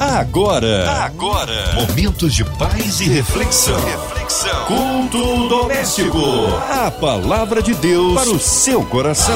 Agora, agora, momentos de paz e reflexão. Reflexão. Culto doméstico. A palavra de Deus para o seu coração.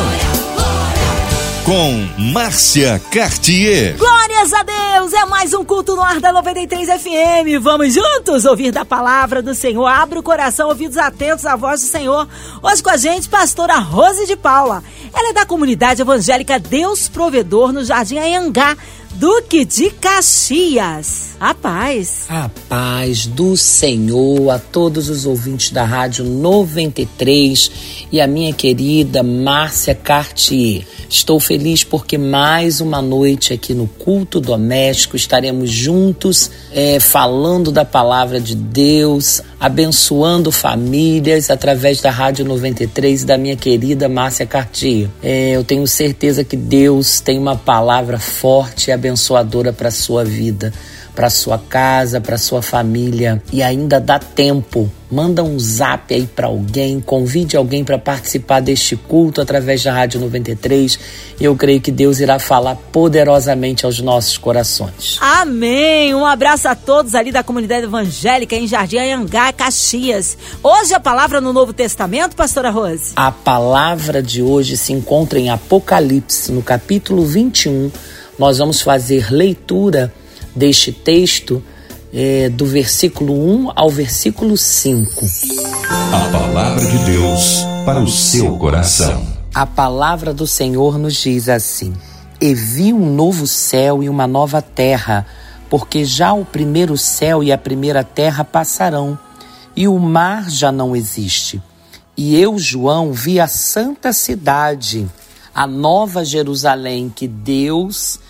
Com Márcia Cartier. Glórias a Deus! É mais um culto no ar da 93 FM. Vamos juntos ouvir da palavra do Senhor. Abra o coração, ouvidos atentos à voz do Senhor. Hoje com a gente, pastora Rose de Paula. Ela é da comunidade evangélica Deus Provedor no Jardim Anhangá. Duque de Caxias. A paz. A paz do Senhor a todos os ouvintes da Rádio 93 e a minha querida Márcia Cartier. Estou feliz porque mais uma noite aqui no culto doméstico estaremos juntos é, falando da palavra de Deus, abençoando famílias através da Rádio 93 e da minha querida Márcia Cartier. É, eu tenho certeza que Deus tem uma palavra forte e abençoadora para a sua vida para sua casa, para sua família e ainda dá tempo. Manda um zap aí para alguém, convide alguém para participar deste culto através da Rádio 93 e eu creio que Deus irá falar poderosamente aos nossos corações. Amém! Um abraço a todos ali da comunidade evangélica em Jardim Anhangá, Caxias. Hoje a palavra no Novo Testamento, pastora Rose? A palavra de hoje se encontra em Apocalipse, no capítulo 21. Nós vamos fazer leitura deste texto, é, do versículo 1 ao versículo 5. A palavra de Deus para o seu coração. A palavra do Senhor nos diz assim: E vi um novo céu e uma nova terra, porque já o primeiro céu e a primeira terra passarão, e o mar já não existe. E eu, João, vi a santa cidade, a nova Jerusalém, que Deus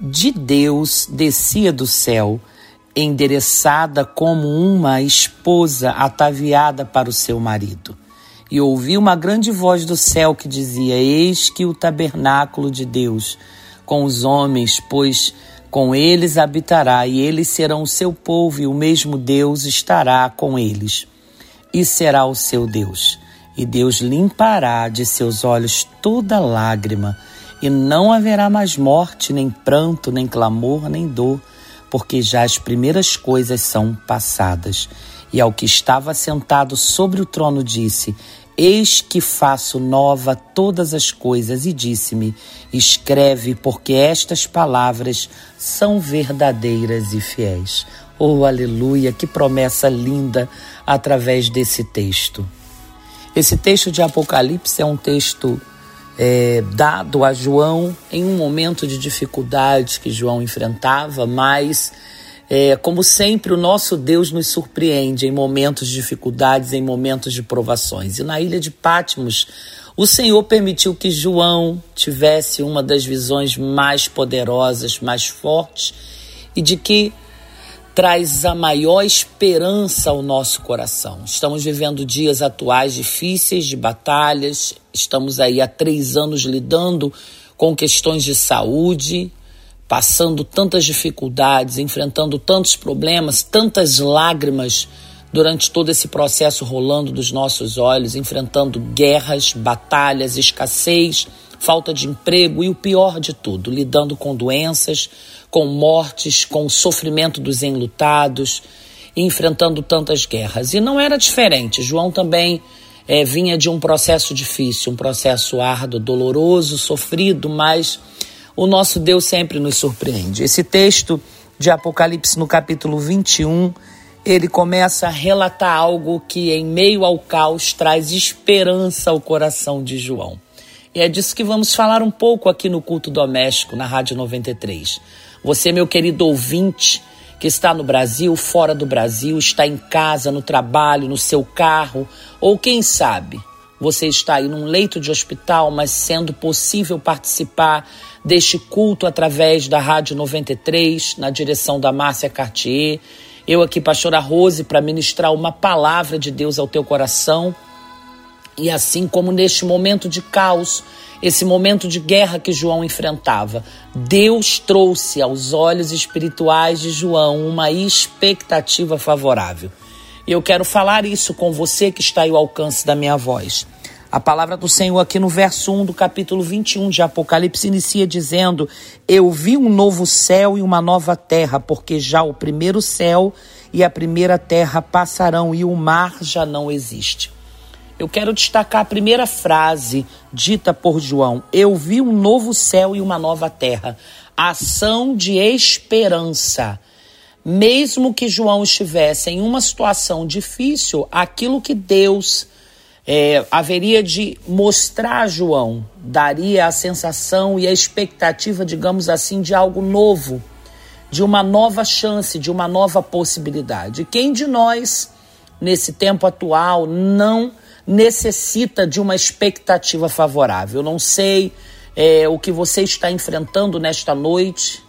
de Deus descia do céu, endereçada como uma esposa ataviada para o seu marido. E ouvi uma grande voz do céu que dizia: Eis que o tabernáculo de Deus com os homens, pois com eles habitará, e eles serão o seu povo, e o mesmo Deus estará com eles, e será o seu Deus. E Deus limpará de seus olhos toda lágrima e não haverá mais morte, nem pranto, nem clamor, nem dor, porque já as primeiras coisas são passadas. E ao que estava sentado sobre o trono disse: Eis que faço nova todas as coisas, e disse-me: Escreve, porque estas palavras são verdadeiras e fiéis. Oh, aleluia, que promessa linda através desse texto. Esse texto de Apocalipse é um texto é, dado a João em um momento de dificuldade que João enfrentava, mas, é, como sempre, o nosso Deus nos surpreende em momentos de dificuldades, em momentos de provações. E na ilha de Patmos, o Senhor permitiu que João tivesse uma das visões mais poderosas, mais fortes, e de que traz a maior esperança ao nosso coração. Estamos vivendo dias atuais difíceis de batalhas, estamos aí há três anos lidando com questões de saúde, passando tantas dificuldades, enfrentando tantos problemas, tantas lágrimas durante todo esse processo rolando dos nossos olhos, enfrentando guerras, batalhas, escassez, falta de emprego e o pior de tudo, lidando com doenças, com mortes, com o sofrimento dos enlutados, enfrentando tantas guerras. E não era diferente. João também é, vinha de um processo difícil, um processo árduo, doloroso, sofrido, mas o nosso Deus sempre nos surpreende. Esse texto de Apocalipse, no capítulo 21, ele começa a relatar algo que, em meio ao caos, traz esperança ao coração de João. E é disso que vamos falar um pouco aqui no Culto Doméstico, na Rádio 93. Você, meu querido ouvinte, que está no Brasil, fora do Brasil, está em casa, no trabalho, no seu carro, ou quem sabe, você está aí num leito de hospital, mas sendo possível participar deste culto através da Rádio 93, na direção da Márcia Cartier. Eu aqui, pastora Rose, para ministrar uma palavra de Deus ao teu coração e assim como neste momento de caos, esse momento de guerra que João enfrentava, Deus trouxe aos olhos espirituais de João uma expectativa favorável. E eu quero falar isso com você que está aí ao alcance da minha voz. A palavra do Senhor aqui no verso 1 do capítulo 21 de Apocalipse inicia dizendo: Eu vi um novo céu e uma nova terra, porque já o primeiro céu e a primeira terra passarão e o mar já não existe. Eu quero destacar a primeira frase dita por João: Eu vi um novo céu e uma nova terra. Ação de esperança. Mesmo que João estivesse em uma situação difícil, aquilo que Deus é, haveria de mostrar a João, daria a sensação e a expectativa, digamos assim, de algo novo, de uma nova chance, de uma nova possibilidade. Quem de nós, nesse tempo atual, não necessita de uma expectativa favorável? Eu não sei é, o que você está enfrentando nesta noite,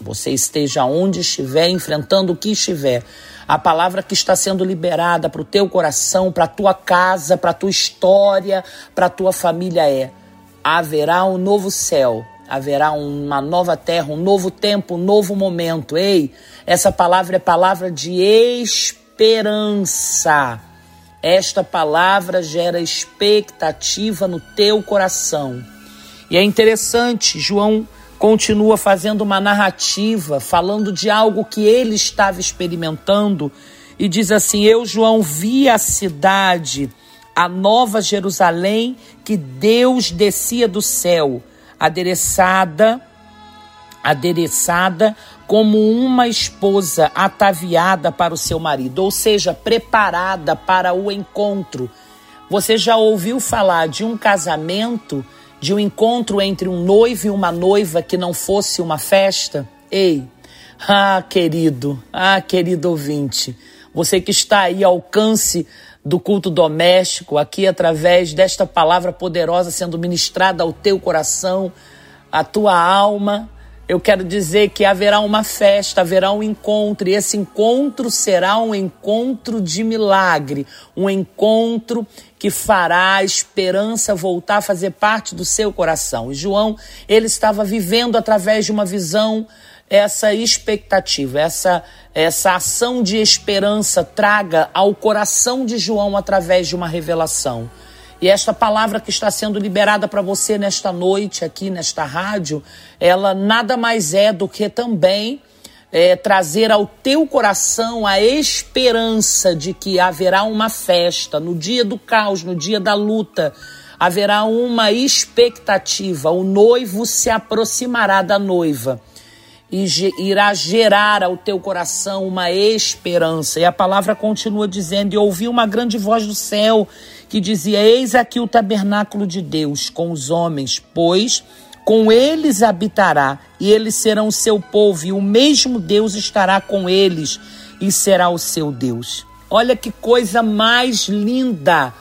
você esteja onde estiver, enfrentando o que estiver a palavra que está sendo liberada para o teu coração, para a tua casa, para a tua história, para a tua família é: haverá um novo céu, haverá uma nova terra, um novo tempo, um novo momento. Ei, essa palavra é palavra de esperança. Esta palavra gera expectativa no teu coração. E é interessante, João continua fazendo uma narrativa, falando de algo que ele estava experimentando, e diz assim: Eu, João, vi a cidade, a nova Jerusalém, que Deus descia do céu, adereçada, adereçada como uma esposa ataviada para o seu marido, ou seja, preparada para o encontro. Você já ouviu falar de um casamento de um encontro entre um noivo e uma noiva que não fosse uma festa? Ei, ah, querido, ah, querido ouvinte, você que está aí ao alcance do culto doméstico, aqui através desta palavra poderosa sendo ministrada ao teu coração, à tua alma, eu quero dizer que haverá uma festa, haverá um encontro, e esse encontro será um encontro de milagre, um encontro que fará a esperança voltar a fazer parte do seu coração. E João, ele estava vivendo através de uma visão essa expectativa, essa essa ação de esperança traga ao coração de João através de uma revelação. E esta palavra que está sendo liberada para você nesta noite, aqui nesta rádio, ela nada mais é do que também é, trazer ao teu coração a esperança de que haverá uma festa no dia do caos, no dia da luta. Haverá uma expectativa, o noivo se aproximará da noiva e irá gerar ao teu coração uma esperança. E a palavra continua dizendo: E ouvi uma grande voz do céu que dizia: Eis aqui o tabernáculo de Deus com os homens, pois com eles habitará, e eles serão o seu povo, e o mesmo Deus estará com eles e será o seu Deus. Olha que coisa mais linda!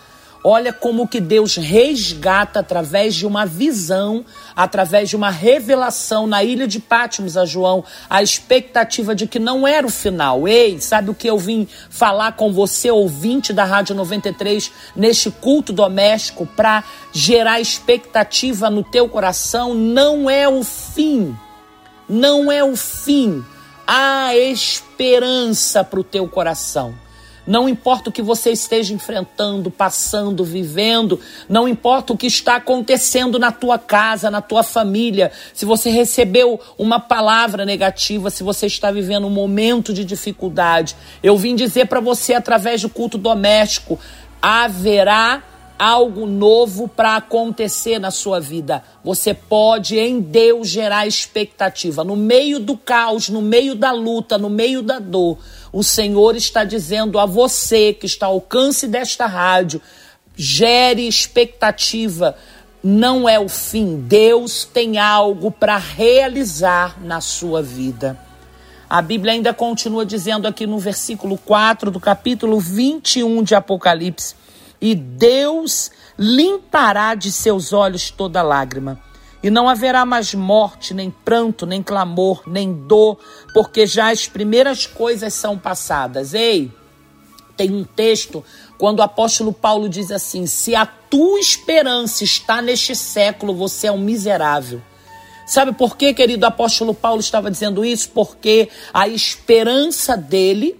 Olha como que Deus resgata através de uma visão, através de uma revelação na ilha de Pátimos a João, a expectativa de que não era o final. Ei, sabe o que eu vim falar com você, ouvinte da Rádio 93, neste culto doméstico, para gerar expectativa no teu coração? Não é o fim. Não é o fim. Há esperança para o teu coração. Não importa o que você esteja enfrentando, passando, vivendo, não importa o que está acontecendo na tua casa, na tua família, se você recebeu uma palavra negativa, se você está vivendo um momento de dificuldade, eu vim dizer para você através do culto doméstico, haverá algo novo para acontecer na sua vida. Você pode em Deus gerar expectativa no meio do caos, no meio da luta, no meio da dor o Senhor está dizendo a você que está ao alcance desta rádio: gere expectativa. Não é o fim. Deus tem algo para realizar na sua vida. A Bíblia ainda continua dizendo aqui no versículo 4 do capítulo 21 de Apocalipse: E Deus limpará de seus olhos toda lágrima e não haverá mais morte, nem pranto, nem clamor, nem dor, porque já as primeiras coisas são passadas. Ei, tem um texto quando o apóstolo Paulo diz assim: Se a tua esperança está neste século, você é um miserável. Sabe por que, querido apóstolo Paulo estava dizendo isso? Porque a esperança dele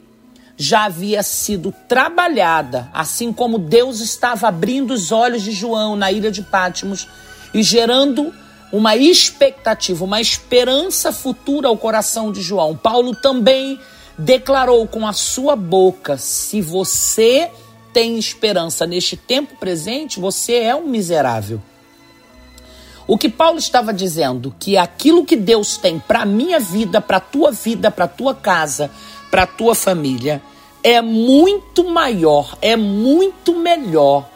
já havia sido trabalhada, assim como Deus estava abrindo os olhos de João na ilha de Pátimos e gerando uma expectativa, uma esperança futura ao coração de João. Paulo também declarou com a sua boca: se você tem esperança neste tempo presente, você é um miserável. O que Paulo estava dizendo que aquilo que Deus tem para minha vida, para tua vida, para tua casa, para tua família é muito maior, é muito melhor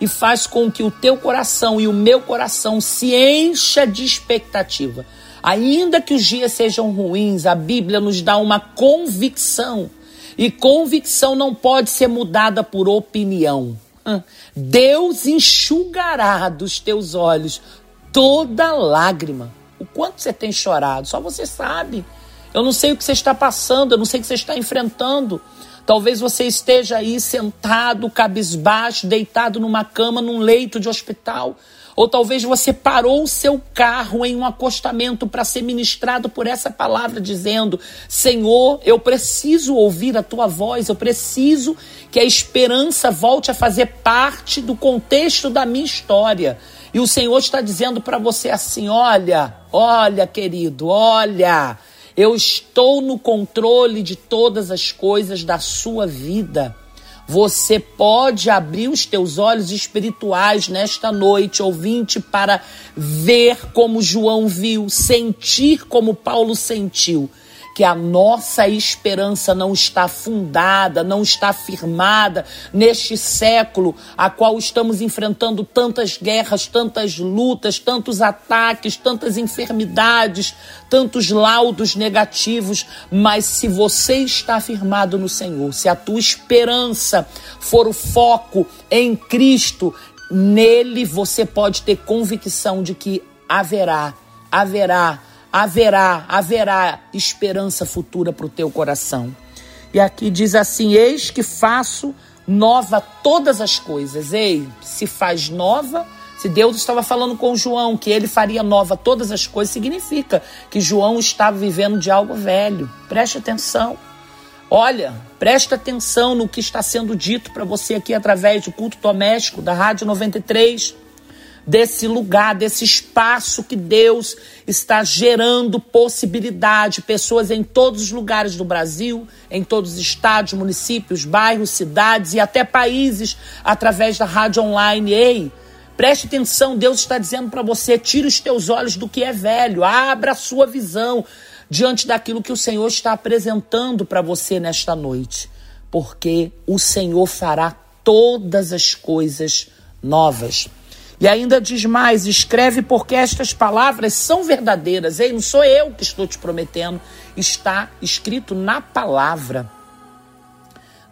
e faz com que o teu coração e o meu coração se encha de expectativa. Ainda que os dias sejam ruins, a Bíblia nos dá uma convicção. E convicção não pode ser mudada por opinião. Deus enxugará dos teus olhos toda lágrima. O quanto você tem chorado, só você sabe. Eu não sei o que você está passando, eu não sei o que você está enfrentando. Talvez você esteja aí sentado, cabisbaixo, deitado numa cama, num leito de hospital. Ou talvez você parou o seu carro em um acostamento para ser ministrado por essa palavra, dizendo: Senhor, eu preciso ouvir a tua voz, eu preciso que a esperança volte a fazer parte do contexto da minha história. E o Senhor está dizendo para você assim: olha, olha, querido, olha. Eu estou no controle de todas as coisas da sua vida. Você pode abrir os teus olhos espirituais nesta noite, ouvinte, para ver como João viu, sentir como Paulo sentiu que a nossa esperança não está fundada, não está firmada neste século a qual estamos enfrentando tantas guerras, tantas lutas, tantos ataques, tantas enfermidades, tantos laudos negativos, mas se você está firmado no Senhor, se a tua esperança for o foco em Cristo, nele você pode ter convicção de que haverá, haverá haverá, haverá esperança futura para o teu coração. E aqui diz assim: Eis que faço nova todas as coisas. Ei, se faz nova, se Deus estava falando com João que ele faria nova todas as coisas, significa que João estava vivendo de algo velho. Preste atenção. Olha, preste atenção no que está sendo dito para você aqui através do culto doméstico da Rádio 93 desse lugar, desse espaço que Deus está gerando possibilidade, pessoas em todos os lugares do Brasil, em todos os estados, municípios, bairros, cidades e até países através da rádio online. Ei, preste atenção, Deus está dizendo para você: tire os teus olhos do que é velho, abra a sua visão diante daquilo que o Senhor está apresentando para você nesta noite, porque o Senhor fará todas as coisas novas. E ainda diz mais: escreve porque estas palavras são verdadeiras. Ei, não sou eu que estou te prometendo, está escrito na palavra.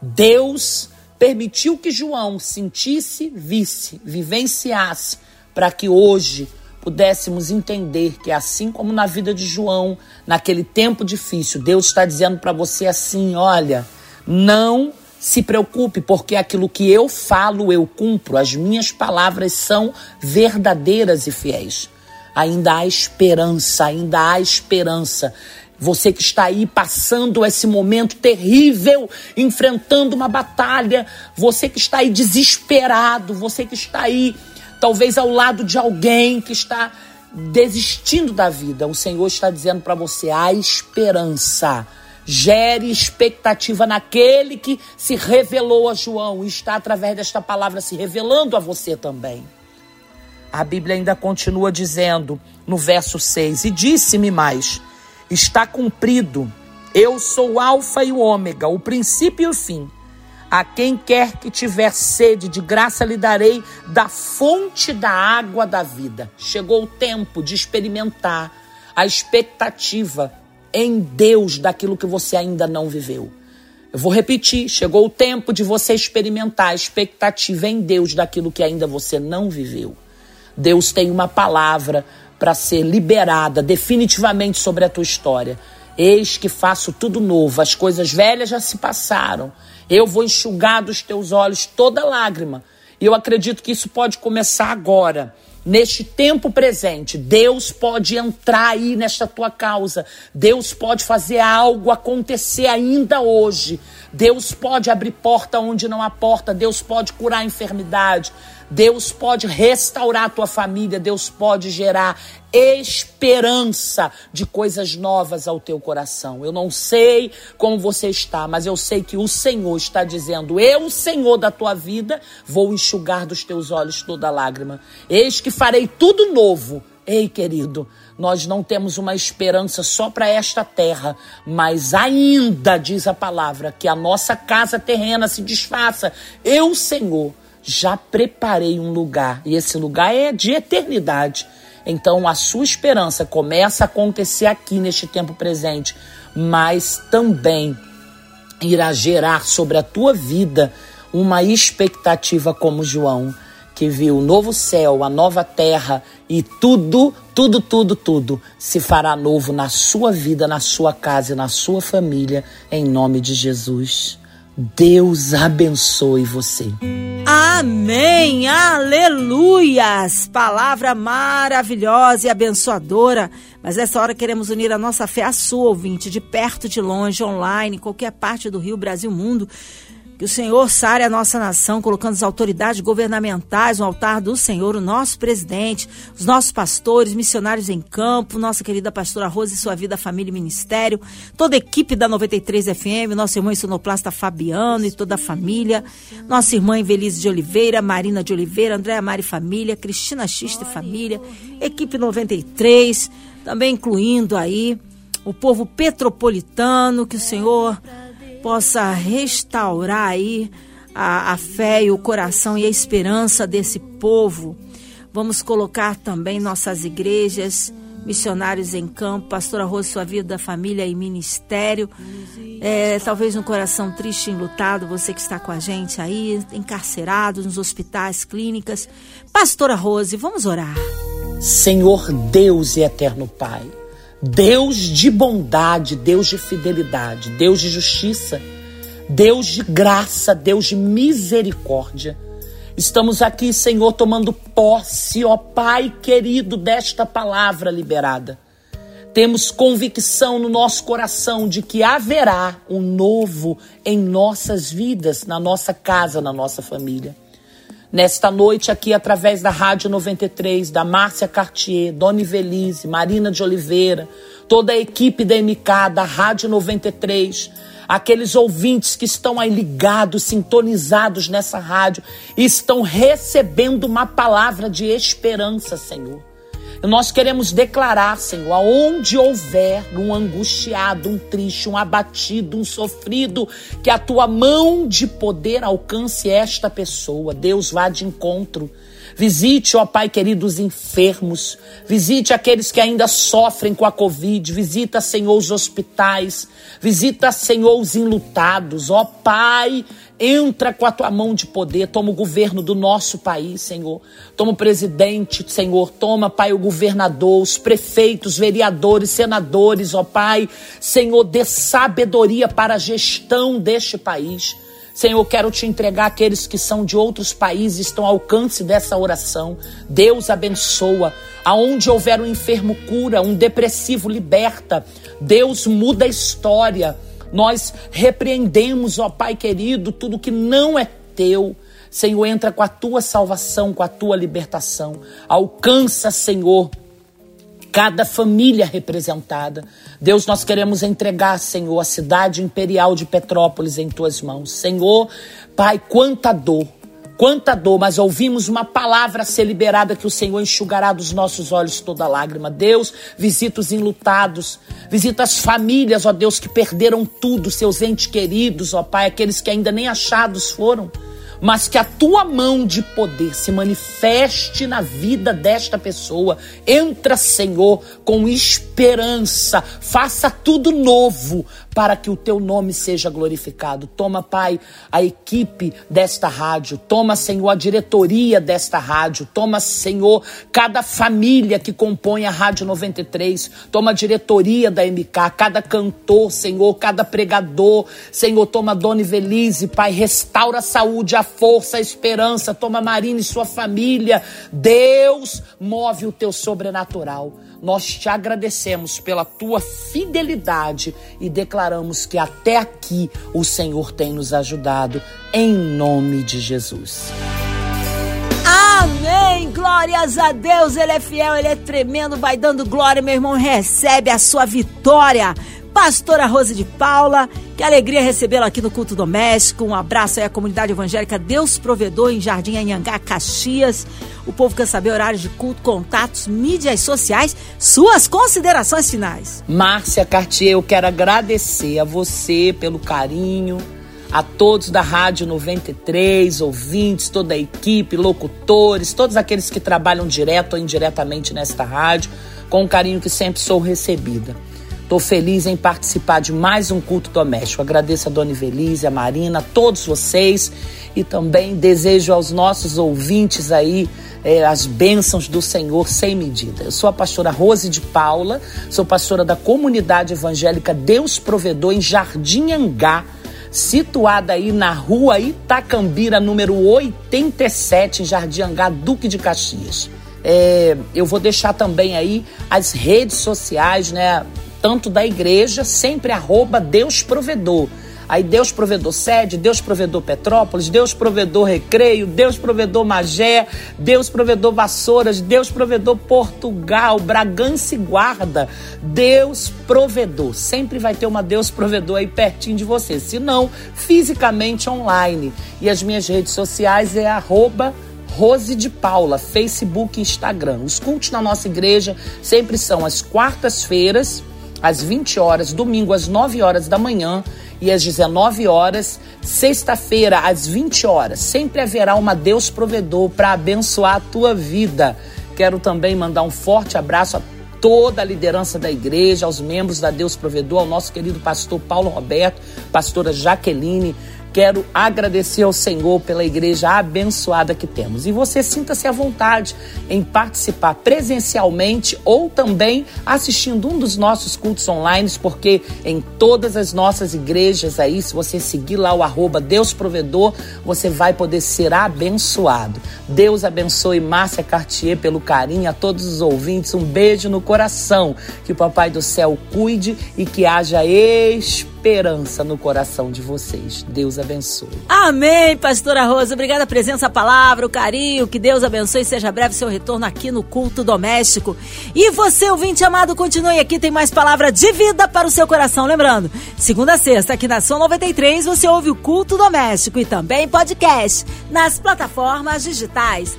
Deus permitiu que João sentisse, visse, vivenciasse, para que hoje pudéssemos entender que, assim como na vida de João, naquele tempo difícil, Deus está dizendo para você assim: olha, não se preocupe, porque aquilo que eu falo, eu cumpro. As minhas palavras são verdadeiras e fiéis. Ainda há esperança, ainda há esperança. Você que está aí passando esse momento terrível, enfrentando uma batalha, você que está aí desesperado, você que está aí talvez ao lado de alguém que está desistindo da vida, o Senhor está dizendo para você: há esperança Gere expectativa naquele que se revelou a João e está através desta palavra se revelando a você também. A Bíblia ainda continua dizendo no verso 6: E disse-me mais: Está cumprido, eu sou o Alfa e o Ômega, o princípio e o fim. A quem quer que tiver sede, de graça lhe darei da fonte da água da vida. Chegou o tempo de experimentar a expectativa em Deus daquilo que você ainda não viveu. Eu vou repetir: chegou o tempo de você experimentar a expectativa em Deus daquilo que ainda você não viveu. Deus tem uma palavra para ser liberada definitivamente sobre a tua história. Eis que faço tudo novo, as coisas velhas já se passaram. Eu vou enxugar dos teus olhos toda lágrima. E eu acredito que isso pode começar agora neste tempo presente, Deus pode entrar aí nesta tua causa. Deus pode fazer algo acontecer ainda hoje. Deus pode abrir porta onde não há porta. Deus pode curar a enfermidade. Deus pode restaurar a tua família, Deus pode gerar esperança de coisas novas ao teu coração. Eu não sei como você está, mas eu sei que o Senhor está dizendo: Eu, Senhor da tua vida, vou enxugar dos teus olhos toda lágrima. Eis que farei tudo novo. Ei, querido, nós não temos uma esperança só para esta terra, mas ainda, diz a palavra, que a nossa casa terrena se desfaça. Eu, Senhor, já preparei um lugar e esse lugar é de eternidade. Então a sua esperança começa a acontecer aqui neste tempo presente, mas também irá gerar sobre a tua vida uma expectativa como João, que viu o novo céu, a nova terra e tudo, tudo, tudo, tudo se fará novo na sua vida, na sua casa e na sua família, em nome de Jesus. Deus abençoe você. Amém, aleluias! Palavra maravilhosa e abençoadora. Mas nessa hora queremos unir a nossa fé à sua, ouvinte, de perto, de longe, online, qualquer parte do Rio, Brasil, mundo. Que o Senhor sare a nossa nação, colocando as autoridades governamentais no altar do Senhor, o nosso presidente, os nossos pastores, missionários em campo, nossa querida pastora Rose e sua vida, família e ministério, toda a equipe da 93 FM, nosso irmão sonoplasta Fabiano e toda a família, nossa irmã Evelise de Oliveira, Marina de Oliveira, Andréa Mari Família, Cristina Xista e Família, equipe 93, também incluindo aí o povo petropolitano, que o Senhor possa restaurar aí a, a fé e o coração e a esperança desse povo. Vamos colocar também nossas igrejas, missionários em campo, pastora Rose, sua vida, família e ministério. É, talvez um coração triste e enlutado, você que está com a gente aí, encarcerado nos hospitais, clínicas. Pastora Rose, vamos orar. Senhor Deus e eterno Pai. Deus de bondade, Deus de fidelidade, Deus de justiça, Deus de graça, Deus de misericórdia. Estamos aqui, Senhor, tomando posse, ó Pai querido, desta palavra liberada. Temos convicção no nosso coração de que haverá um novo em nossas vidas, na nossa casa, na nossa família. Nesta noite aqui, através da Rádio 93, da Márcia Cartier, Dona Ivelise, Marina de Oliveira, toda a equipe da MK, da Rádio 93, aqueles ouvintes que estão aí ligados, sintonizados nessa rádio, estão recebendo uma palavra de esperança, Senhor. Nós queremos declarar, Senhor, aonde houver um angustiado, um triste, um abatido, um sofrido, que a tua mão de poder alcance esta pessoa. Deus vá de encontro. Visite, ó Pai querido, os enfermos. Visite aqueles que ainda sofrem com a Covid. Visita, Senhor, os hospitais. Visita, Senhor, os enlutados. Ó Pai, Entra com a tua mão de poder, toma o governo do nosso país, Senhor. Toma o presidente, Senhor. Toma, Pai, o governador, os prefeitos, vereadores, senadores, ó Pai. Senhor, dê sabedoria para a gestão deste país. Senhor, quero te entregar aqueles que são de outros países, estão ao alcance dessa oração. Deus abençoa. Aonde houver um enfermo, cura, um depressivo, liberta. Deus muda a história. Nós repreendemos, ó Pai querido, tudo que não é teu. Senhor, entra com a tua salvação, com a tua libertação. Alcança, Senhor, cada família representada. Deus, nós queremos entregar, Senhor, a cidade imperial de Petrópolis em tuas mãos. Senhor, Pai, quanta dor Quanta dor, mas ouvimos uma palavra ser liberada que o Senhor enxugará dos nossos olhos toda lágrima. Deus, visita os enlutados, visita as famílias, ó Deus, que perderam tudo, seus entes queridos, ó Pai, aqueles que ainda nem achados foram mas que a tua mão de poder se manifeste na vida desta pessoa. Entra, Senhor, com esperança, faça tudo novo para que o teu nome seja glorificado. Toma, Pai, a equipe desta rádio, toma, Senhor, a diretoria desta rádio, toma, Senhor, cada família que compõe a Rádio 93, toma a diretoria da MK, cada cantor, Senhor, cada pregador, Senhor, toma Dona Ivelise, Pai, restaura a saúde, a força, a esperança, toma Marina e sua família. Deus move o teu sobrenatural. Nós te agradecemos pela tua fidelidade e declaramos que até aqui o Senhor tem nos ajudado, em nome de Jesus. Amém! Glórias a Deus, Ele é fiel, Ele é tremendo, vai dando glória, meu irmão, recebe a sua vitória. Pastora Rose de Paula, que alegria recebê-la aqui no Culto Doméstico. Um abraço aí à comunidade evangélica Deus Provedor em Jardim Anhangá, Caxias. O povo quer saber horários de culto, contatos, mídias sociais, suas considerações finais. Márcia Cartier, eu quero agradecer a você pelo carinho, a todos da Rádio 93, ouvintes, toda a equipe, locutores, todos aqueles que trabalham direto ou indiretamente nesta rádio, com o carinho que sempre sou recebida. Estou feliz em participar de mais um culto doméstico. Agradeço a Dona Ivelise, a Marina, a todos vocês e também desejo aos nossos ouvintes aí é, as bênçãos do Senhor sem medida. Eu sou a pastora Rose de Paula, sou pastora da comunidade evangélica Deus Provedor em Jardim Angá, situada aí na rua Itacambira, número 87, em Jardim Angá, Duque de Caxias. É, eu vou deixar também aí as redes sociais, né? Tanto da igreja, sempre arroba Deus Provedor. Aí Deus provedor sede, Deus provedor Petrópolis, Deus provedor Recreio, Deus provedor Magé, Deus provedor Vassouras, Deus provedor Portugal, Bragança e Guarda, Deus provedor. Sempre vai ter uma Deus provedor aí pertinho de você, se não, fisicamente online. E as minhas redes sociais é arroba Rose de Paula, Facebook e Instagram. Os cultos na nossa igreja sempre são às quartas-feiras, às 20 horas, domingo às 9 horas da manhã e às 19 horas, sexta-feira às 20 horas. Sempre haverá uma Deus provedor para abençoar a tua vida. Quero também mandar um forte abraço a toda a liderança da igreja, aos membros da Deus Provedor, ao nosso querido pastor Paulo Roberto, pastora Jaqueline, Quero agradecer ao Senhor pela igreja abençoada que temos. E você sinta-se à vontade em participar presencialmente ou também assistindo um dos nossos cultos online, porque em todas as nossas igrejas aí, se você seguir lá o arroba Deus Provedor, você vai poder ser abençoado. Deus abençoe Márcia Cartier pelo carinho, a todos os ouvintes, um beijo no coração. Que o Papai do Céu cuide e que haja esperança esperança no coração de vocês. Deus abençoe. Amém, pastora Rosa. Obrigada a presença, a palavra, o carinho. Que Deus abençoe e seja breve seu retorno aqui no culto doméstico. E você, ouvinte amado, continue aqui, tem mais palavra de vida para o seu coração. Lembrando, segunda a sexta, aqui na Som 93, você ouve o culto doméstico e também podcast nas plataformas digitais.